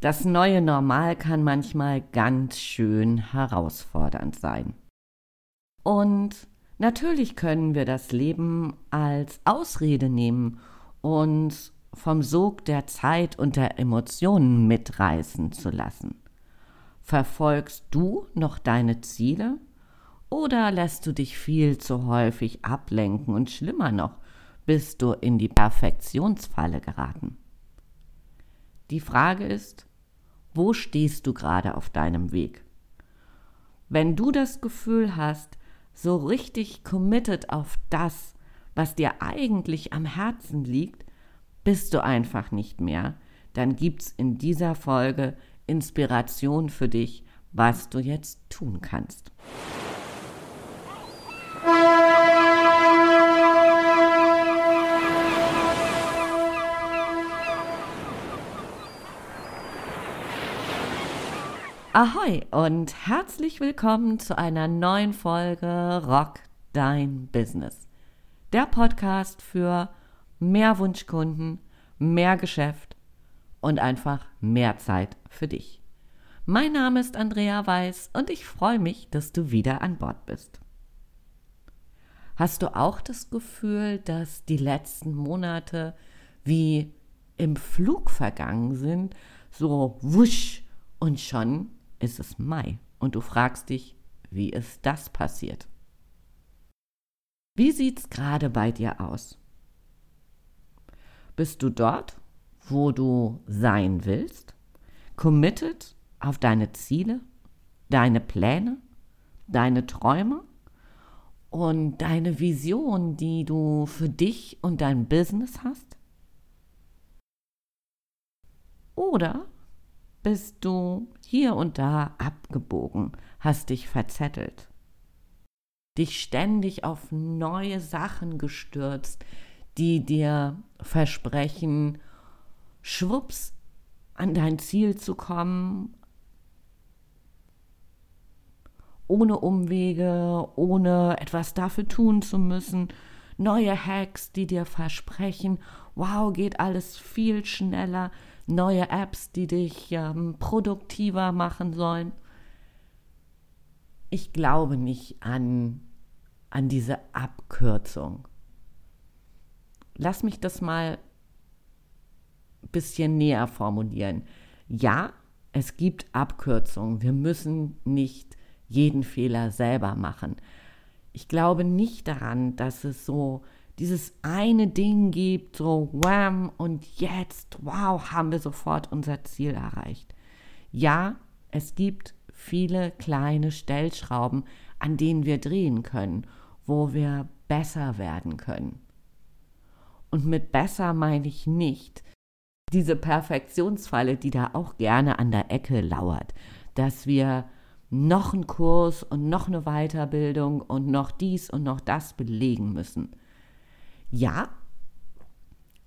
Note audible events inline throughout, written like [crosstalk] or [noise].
Das neue Normal kann manchmal ganz schön herausfordernd sein. Und natürlich können wir das Leben als Ausrede nehmen und vom Sog der Zeit und der Emotionen mitreißen zu lassen. Verfolgst du noch deine Ziele oder lässt du dich viel zu häufig ablenken und schlimmer noch, bist du in die Perfektionsfalle geraten? Die Frage ist, wo stehst du gerade auf deinem Weg? Wenn du das Gefühl hast, so richtig committed auf das, was dir eigentlich am Herzen liegt, bist du einfach nicht mehr, dann gibt's in dieser Folge Inspiration für dich, was du jetzt tun kannst. Ahoi und herzlich willkommen zu einer neuen Folge Rock Dein Business. Der Podcast für mehr Wunschkunden, mehr Geschäft und einfach mehr Zeit für dich. Mein Name ist Andrea Weiß und ich freue mich, dass du wieder an Bord bist. Hast du auch das Gefühl, dass die letzten Monate wie im Flug vergangen sind, so wusch und schon ist es Mai und du fragst dich, wie ist das passiert? Wie sieht's gerade bei dir aus? Bist du dort, wo du sein willst? Committed auf deine Ziele, deine Pläne, deine Träume und deine Vision, die du für dich und dein Business hast? Oder bist du hier und da abgebogen, hast dich verzettelt, dich ständig auf neue Sachen gestürzt, die dir versprechen, schwupps an dein Ziel zu kommen, ohne Umwege, ohne etwas dafür tun zu müssen, neue Hacks, die dir versprechen, wow, geht alles viel schneller, neue Apps, die dich ähm, produktiver machen sollen. Ich glaube nicht an, an diese Abkürzung. Lass mich das mal ein bisschen näher formulieren. Ja, es gibt Abkürzungen. Wir müssen nicht jeden Fehler selber machen. Ich glaube nicht daran, dass es so dieses eine Ding gibt, so wham und jetzt, wow, haben wir sofort unser Ziel erreicht. Ja, es gibt viele kleine Stellschrauben, an denen wir drehen können, wo wir besser werden können. Und mit besser meine ich nicht diese Perfektionsfalle, die da auch gerne an der Ecke lauert, dass wir noch einen Kurs und noch eine Weiterbildung und noch dies und noch das belegen müssen. Ja,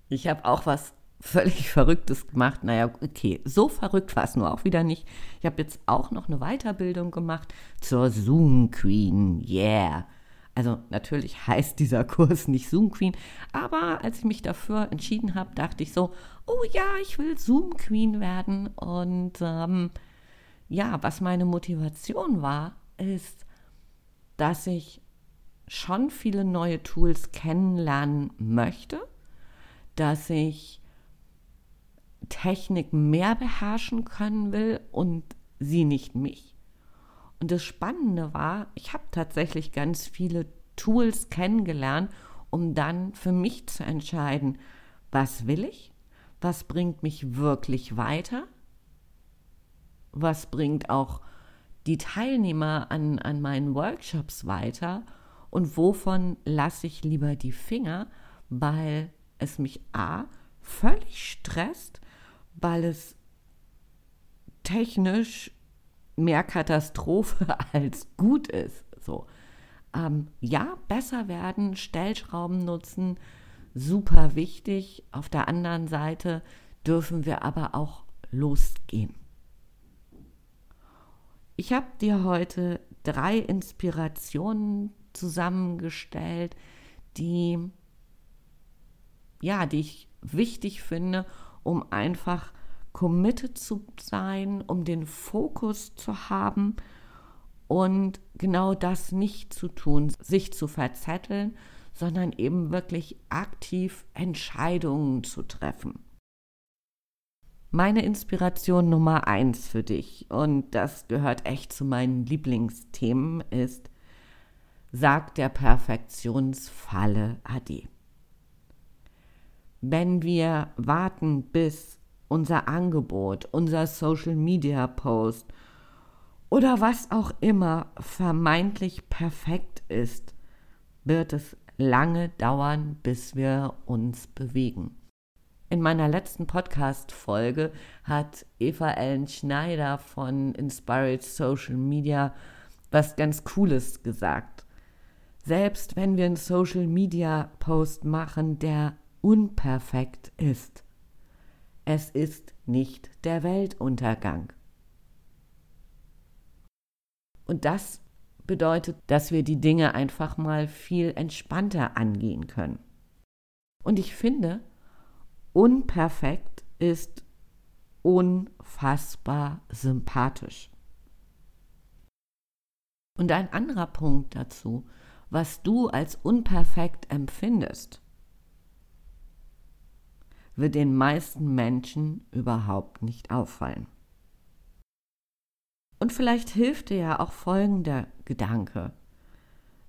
ich habe auch was völlig [laughs] Verrücktes gemacht. Naja, okay, so verrückt war es nur auch wieder nicht. Ich habe jetzt auch noch eine Weiterbildung gemacht zur Zoom Queen. Yeah. Also natürlich [laughs] heißt dieser Kurs nicht Zoom Queen, aber als ich mich dafür entschieden habe, dachte ich so, oh ja, ich will Zoom Queen werden. Und ähm, ja, was meine Motivation war, ist, dass ich schon viele neue Tools kennenlernen möchte, dass ich Technik mehr beherrschen können will und sie nicht mich. Und das Spannende war, ich habe tatsächlich ganz viele Tools kennengelernt, um dann für mich zu entscheiden, was will ich, was bringt mich wirklich weiter, was bringt auch die Teilnehmer an, an meinen Workshops weiter und wovon lasse ich lieber die Finger, weil es mich a völlig stresst, weil es technisch mehr Katastrophe [laughs] als gut ist. So. Ähm, ja, besser werden, Stellschrauben nutzen, super wichtig. Auf der anderen Seite dürfen wir aber auch losgehen. Ich habe dir heute drei Inspirationen zusammengestellt, die ja, die ich wichtig finde, um einfach committed zu sein, um den Fokus zu haben und genau das nicht zu tun, sich zu verzetteln, sondern eben wirklich aktiv Entscheidungen zu treffen. Meine Inspiration Nummer eins für dich, und das gehört echt zu meinen Lieblingsthemen, ist, sagt der Perfektionsfalle Adi. Wenn wir warten, bis unser Angebot, unser Social Media Post oder was auch immer vermeintlich perfekt ist, wird es lange dauern, bis wir uns bewegen. In meiner letzten Podcast-Folge hat Eva Ellen Schneider von Inspired Social Media was ganz Cooles gesagt. Selbst wenn wir einen Social Media Post machen, der unperfekt ist, es ist nicht der Weltuntergang. Und das bedeutet, dass wir die Dinge einfach mal viel entspannter angehen können. Und ich finde, unperfekt ist unfassbar sympathisch. Und ein anderer Punkt dazu, was du als unperfekt empfindest, wird den meisten Menschen überhaupt nicht auffallen. Und vielleicht hilft dir ja auch folgender Gedanke.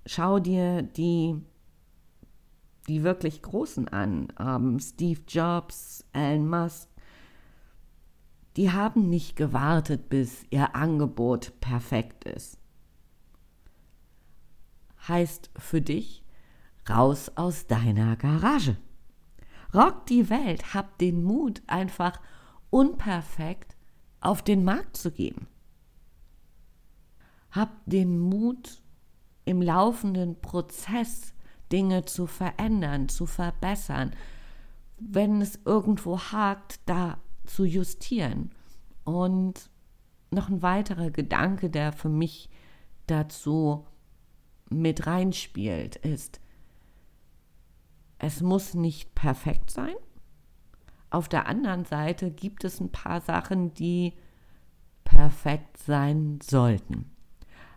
Schau dir die, die wirklich Großen an. Ähm, Steve Jobs, Elon Musk. Die haben nicht gewartet, bis ihr Angebot perfekt ist. Heißt für dich, raus aus deiner Garage. Rock die Welt, hab den Mut, einfach unperfekt auf den Markt zu gehen. Hab den Mut, im laufenden Prozess Dinge zu verändern, zu verbessern. Wenn es irgendwo hakt, da zu justieren. Und noch ein weiterer Gedanke, der für mich dazu mit reinspielt, ist, es muss nicht perfekt sein. Auf der anderen Seite gibt es ein paar Sachen, die perfekt sein sollten.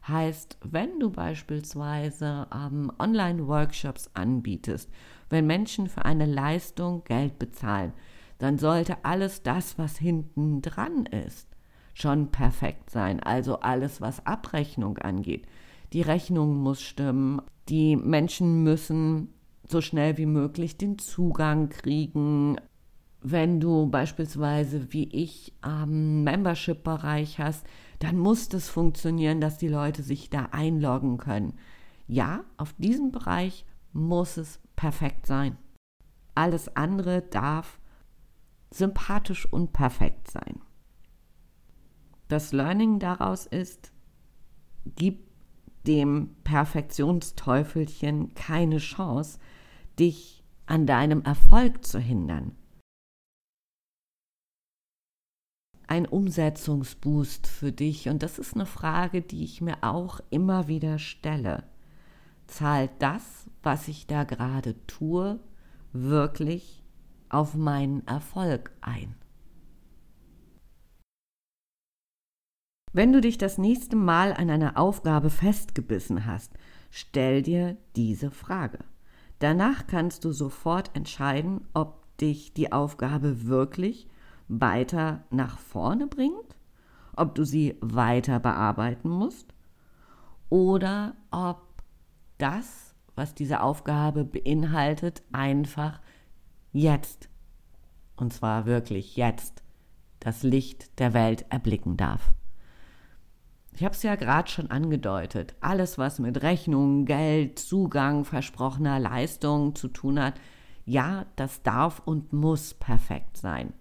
Heißt, wenn du beispielsweise ähm, Online-Workshops anbietest, wenn Menschen für eine Leistung Geld bezahlen, dann sollte alles das, was hinten dran ist, schon perfekt sein. Also alles, was Abrechnung angeht. Die Rechnung muss stimmen. Die Menschen müssen so schnell wie möglich den Zugang kriegen. Wenn du beispielsweise wie ich am Membership-Bereich hast, dann muss das funktionieren, dass die Leute sich da einloggen können. Ja, auf diesem Bereich muss es perfekt sein. Alles andere darf sympathisch und perfekt sein. Das Learning daraus ist, gib dem Perfektionsteufelchen keine Chance, dich an deinem Erfolg zu hindern. ein Umsetzungsboost für dich? Und das ist eine Frage, die ich mir auch immer wieder stelle. Zahlt das, was ich da gerade tue, wirklich auf meinen Erfolg ein? Wenn du dich das nächste Mal an einer Aufgabe festgebissen hast, stell dir diese Frage. Danach kannst du sofort entscheiden, ob dich die Aufgabe wirklich weiter nach vorne bringt, ob du sie weiter bearbeiten musst oder ob das, was diese Aufgabe beinhaltet, einfach jetzt, und zwar wirklich jetzt, das Licht der Welt erblicken darf. Ich habe es ja gerade schon angedeutet. Alles, was mit Rechnung, Geld, Zugang, versprochener Leistung zu tun hat, ja, das darf und muss perfekt sein.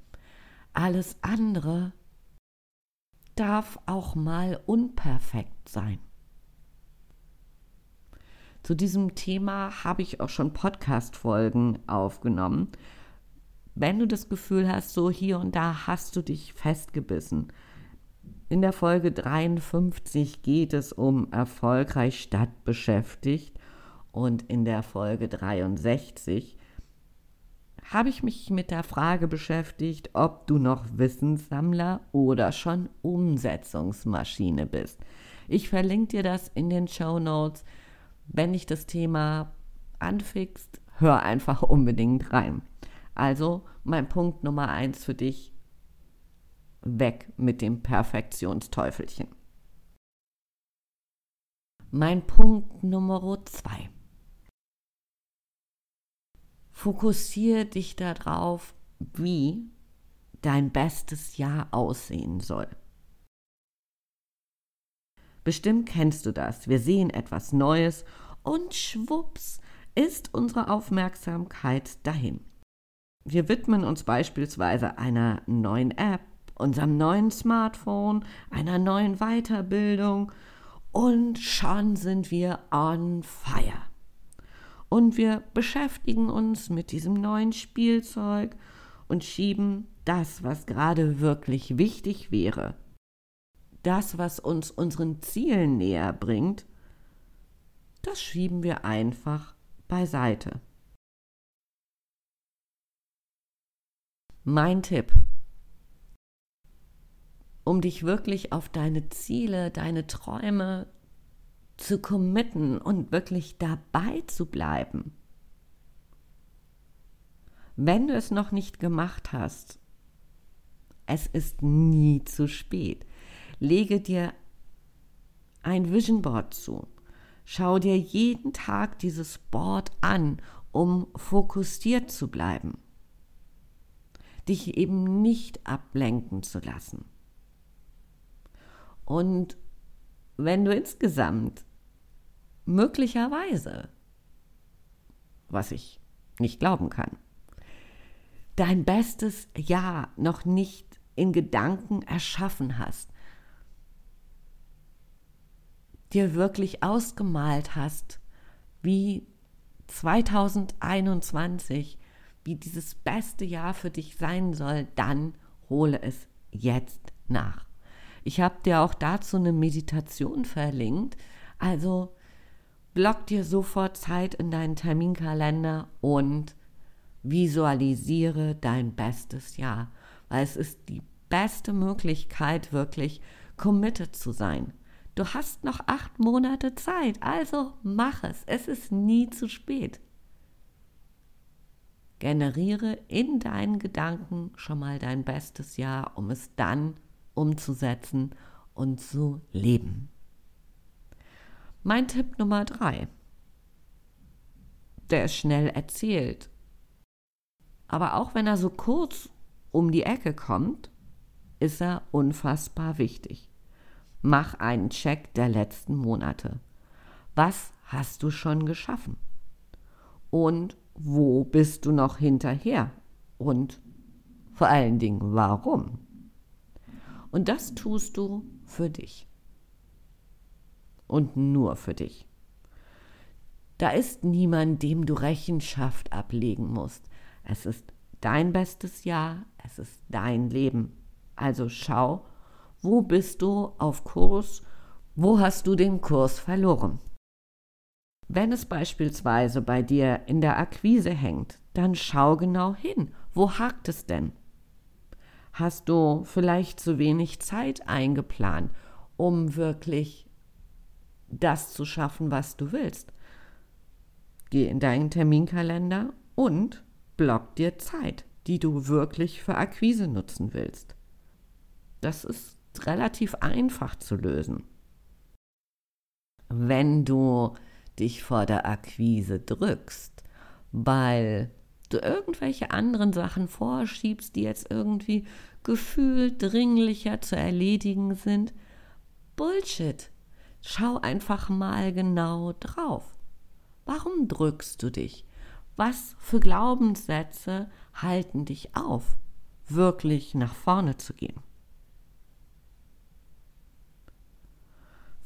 Alles andere darf auch mal unperfekt sein. Zu diesem Thema habe ich auch schon Podcast-Folgen aufgenommen. Wenn du das Gefühl hast, so hier und da hast du dich festgebissen. In der Folge 53 geht es um erfolgreich stadtbeschäftigt und in der Folge 63 habe ich mich mit der Frage beschäftigt, ob du noch Wissenssammler oder schon Umsetzungsmaschine bist. Ich verlinke dir das in den Show Notes. Wenn dich das Thema anfixt, hör einfach unbedingt rein. Also mein Punkt Nummer eins für dich, weg mit dem Perfektionsteufelchen. Mein Punkt Nummer zwei. Fokussiere dich darauf, wie dein bestes Jahr aussehen soll. Bestimmt kennst du das. Wir sehen etwas Neues und schwupps ist unsere Aufmerksamkeit dahin. Wir widmen uns beispielsweise einer neuen App, unserem neuen Smartphone, einer neuen Weiterbildung und schon sind wir on fire. Und wir beschäftigen uns mit diesem neuen Spielzeug und schieben das, was gerade wirklich wichtig wäre, das, was uns unseren Zielen näher bringt, das schieben wir einfach beiseite. Mein Tipp, um dich wirklich auf deine Ziele, deine Träume zu committen und wirklich dabei zu bleiben. Wenn du es noch nicht gemacht hast, es ist nie zu spät. Lege dir ein Vision Board zu. Schau dir jeden Tag dieses Board an, um fokussiert zu bleiben dich eben nicht ablenken zu lassen. Und wenn du insgesamt möglicherweise, was ich nicht glauben kann, dein bestes Jahr noch nicht in Gedanken erschaffen hast, dir wirklich ausgemalt hast, wie 2021 wie dieses beste Jahr für dich sein soll, dann hole es jetzt nach. Ich habe dir auch dazu eine Meditation verlinkt. Also block dir sofort Zeit in deinen Terminkalender und visualisiere dein bestes Jahr, weil es ist die beste Möglichkeit, wirklich committed zu sein. Du hast noch acht Monate Zeit, also mach es. Es ist nie zu spät. Generiere in deinen Gedanken schon mal dein bestes Jahr, um es dann umzusetzen und zu leben. Mein Tipp Nummer drei, der ist schnell erzählt, aber auch wenn er so kurz um die Ecke kommt, ist er unfassbar wichtig. Mach einen Check der letzten Monate. Was hast du schon geschaffen? Und wo bist du noch hinterher? Und vor allen Dingen, warum? Und das tust du für dich. Und nur für dich. Da ist niemand, dem du Rechenschaft ablegen musst. Es ist dein bestes Jahr, es ist dein Leben. Also schau, wo bist du auf Kurs, wo hast du den Kurs verloren. Wenn es beispielsweise bei dir in der Akquise hängt, dann schau genau hin. Wo hakt es denn? Hast du vielleicht zu wenig Zeit eingeplant, um wirklich das zu schaffen, was du willst? Geh in deinen Terminkalender und block dir Zeit, die du wirklich für Akquise nutzen willst. Das ist relativ einfach zu lösen. Wenn du dich vor der Akquise drückst, weil du irgendwelche anderen Sachen vorschiebst, die jetzt irgendwie gefühlt dringlicher zu erledigen sind. Bullshit. Schau einfach mal genau drauf. Warum drückst du dich? Was für Glaubenssätze halten dich auf, wirklich nach vorne zu gehen?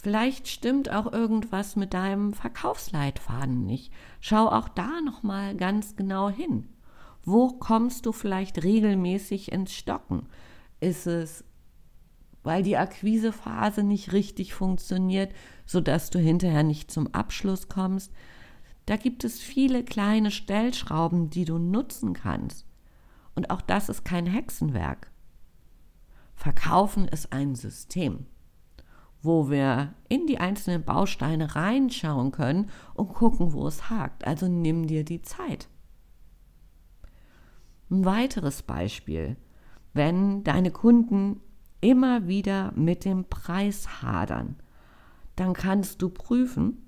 Vielleicht stimmt auch irgendwas mit deinem Verkaufsleitfaden nicht. Schau auch da noch mal ganz genau hin. Wo kommst du vielleicht regelmäßig ins Stocken? Ist es, weil die Akquisephase nicht richtig funktioniert, sodass du hinterher nicht zum Abschluss kommst? Da gibt es viele kleine Stellschrauben, die du nutzen kannst. Und auch das ist kein Hexenwerk. Verkaufen ist ein System, wo wir in die einzelnen Bausteine reinschauen können und gucken, wo es hakt. Also nimm dir die Zeit. Ein weiteres Beispiel, wenn deine Kunden immer wieder mit dem Preis hadern, dann kannst du prüfen,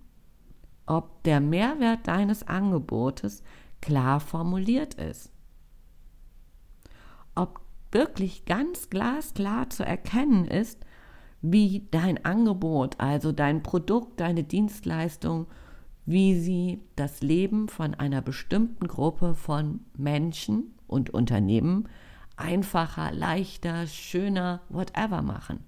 ob der Mehrwert deines Angebotes klar formuliert ist. Ob wirklich ganz glasklar zu erkennen ist, wie dein Angebot, also dein Produkt, deine Dienstleistung, wie sie das Leben von einer bestimmten Gruppe von Menschen und Unternehmen einfacher, leichter, schöner, whatever machen.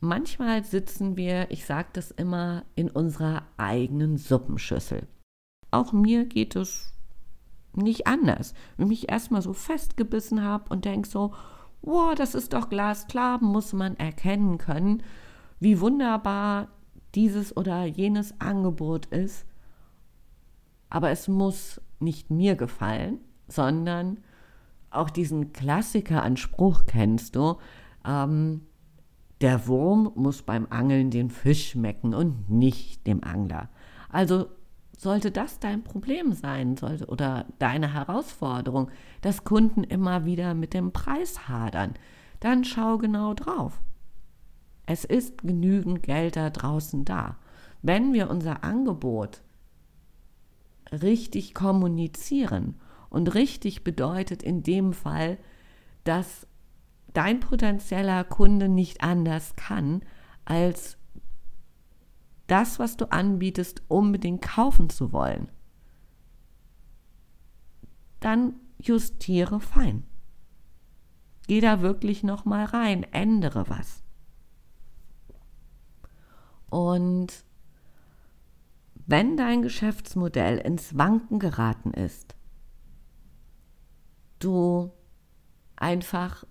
Manchmal sitzen wir, ich sage das immer, in unserer eigenen Suppenschüssel. Auch mir geht es nicht anders. Wenn ich mich erstmal so festgebissen habe und denke so, wow, das ist doch glasklar, muss man erkennen können, wie wunderbar dieses oder jenes Angebot ist. Aber es muss nicht mir gefallen, sondern auch diesen Klassiker-Anspruch kennst du. Ähm, der Wurm muss beim Angeln den Fisch schmecken und nicht dem Angler. Also sollte das dein Problem sein sollte, oder deine Herausforderung, dass Kunden immer wieder mit dem Preis hadern, dann schau genau drauf. Es ist genügend Geld da draußen da. Wenn wir unser Angebot richtig kommunizieren und richtig bedeutet in dem Fall, dass dein potenzieller Kunde nicht anders kann, als das, was du anbietest, unbedingt kaufen zu wollen, dann justiere fein. Geh da wirklich noch mal rein, ändere was. Und wenn dein Geschäftsmodell ins Wanken geraten ist, du einfach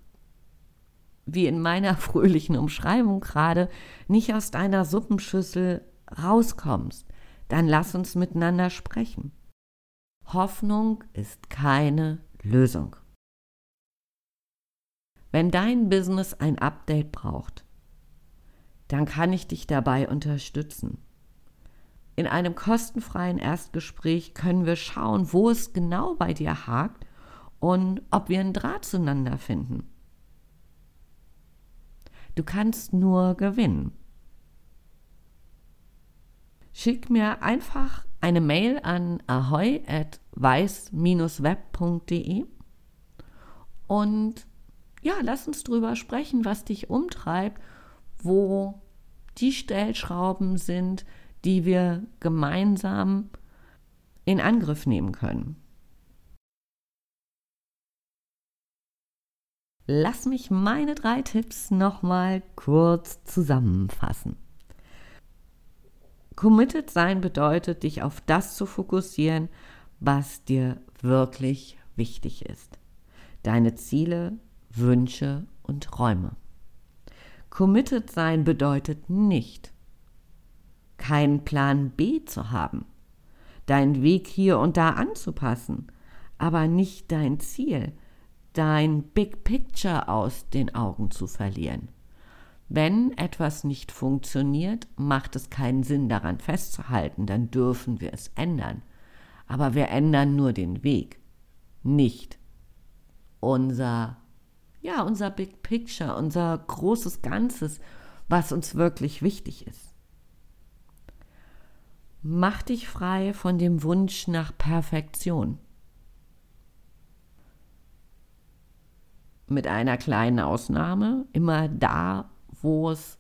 wie in meiner [laughs] fröhlichen Umschreibung gerade, nicht aus deiner Suppenschüssel rauskommst, dann lass uns miteinander sprechen. Hoffnung ist keine Lösung. Wenn dein Business ein Update braucht, dann kann ich dich dabei unterstützen. In einem kostenfreien Erstgespräch können wir schauen, wo es genau bei dir hakt und ob wir einen Draht zueinander finden. Du kannst nur gewinnen. Schick mir einfach eine Mail an ahoy@weiß-web.de und ja, lass uns drüber sprechen, was dich umtreibt, wo die Stellschrauben sind, die wir gemeinsam in Angriff nehmen können. Lass mich meine drei Tipps nochmal kurz zusammenfassen. Committed sein bedeutet, dich auf das zu fokussieren, was dir wirklich wichtig ist. Deine Ziele, Wünsche und Träume. Committed sein bedeutet nicht, keinen Plan B zu haben, deinen Weg hier und da anzupassen, aber nicht dein Ziel, dein Big Picture aus den Augen zu verlieren. Wenn etwas nicht funktioniert, macht es keinen Sinn daran festzuhalten, dann dürfen wir es ändern. Aber wir ändern nur den Weg, nicht unser, ja, unser Big Picture, unser großes Ganzes, was uns wirklich wichtig ist. Mach dich frei von dem Wunsch nach Perfektion. Mit einer kleinen Ausnahme, immer da, wo es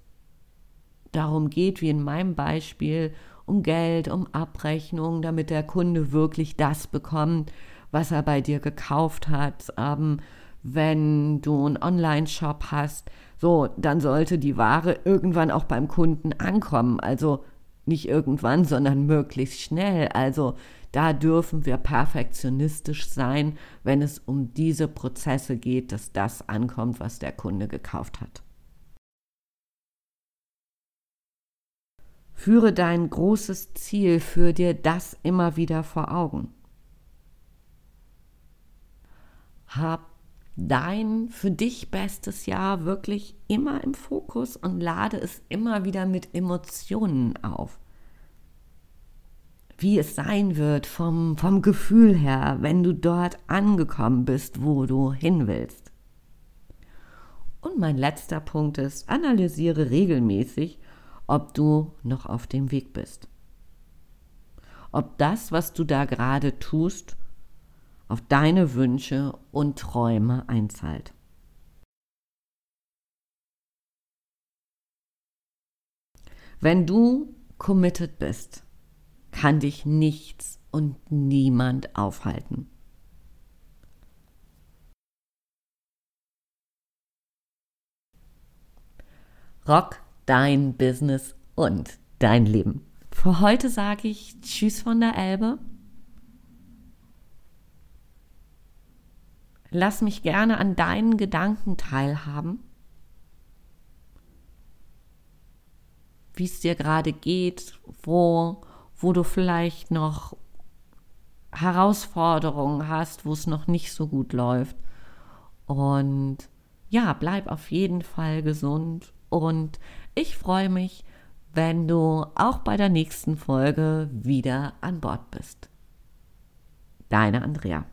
darum geht, wie in meinem Beispiel, um Geld, um Abrechnung, damit der Kunde wirklich das bekommt, was er bei dir gekauft hat. Ähm, wenn du einen Online-Shop hast, so, dann sollte die Ware irgendwann auch beim Kunden ankommen. Also nicht irgendwann, sondern möglichst schnell. Also da dürfen wir perfektionistisch sein, wenn es um diese Prozesse geht, dass das ankommt, was der Kunde gekauft hat. Führe dein großes Ziel, für dir das immer wieder vor Augen. Hab dein für dich bestes Jahr wirklich immer im Fokus und lade es immer wieder mit Emotionen auf. Wie es sein wird vom, vom Gefühl her, wenn du dort angekommen bist, wo du hin willst. Und mein letzter Punkt ist, analysiere regelmäßig, ob du noch auf dem Weg bist. Ob das, was du da gerade tust, auf deine Wünsche und Träume einzahlt. Wenn du committed bist, kann dich nichts und niemand aufhalten. Rock dein Business und dein Leben. Für heute sage ich Tschüss von der Elbe Lass mich gerne an deinen Gedanken teilhaben, wie es dir gerade geht, wo, wo du vielleicht noch Herausforderungen hast, wo es noch nicht so gut läuft. Und ja, bleib auf jeden Fall gesund und ich freue mich, wenn du auch bei der nächsten Folge wieder an Bord bist. Deine Andrea.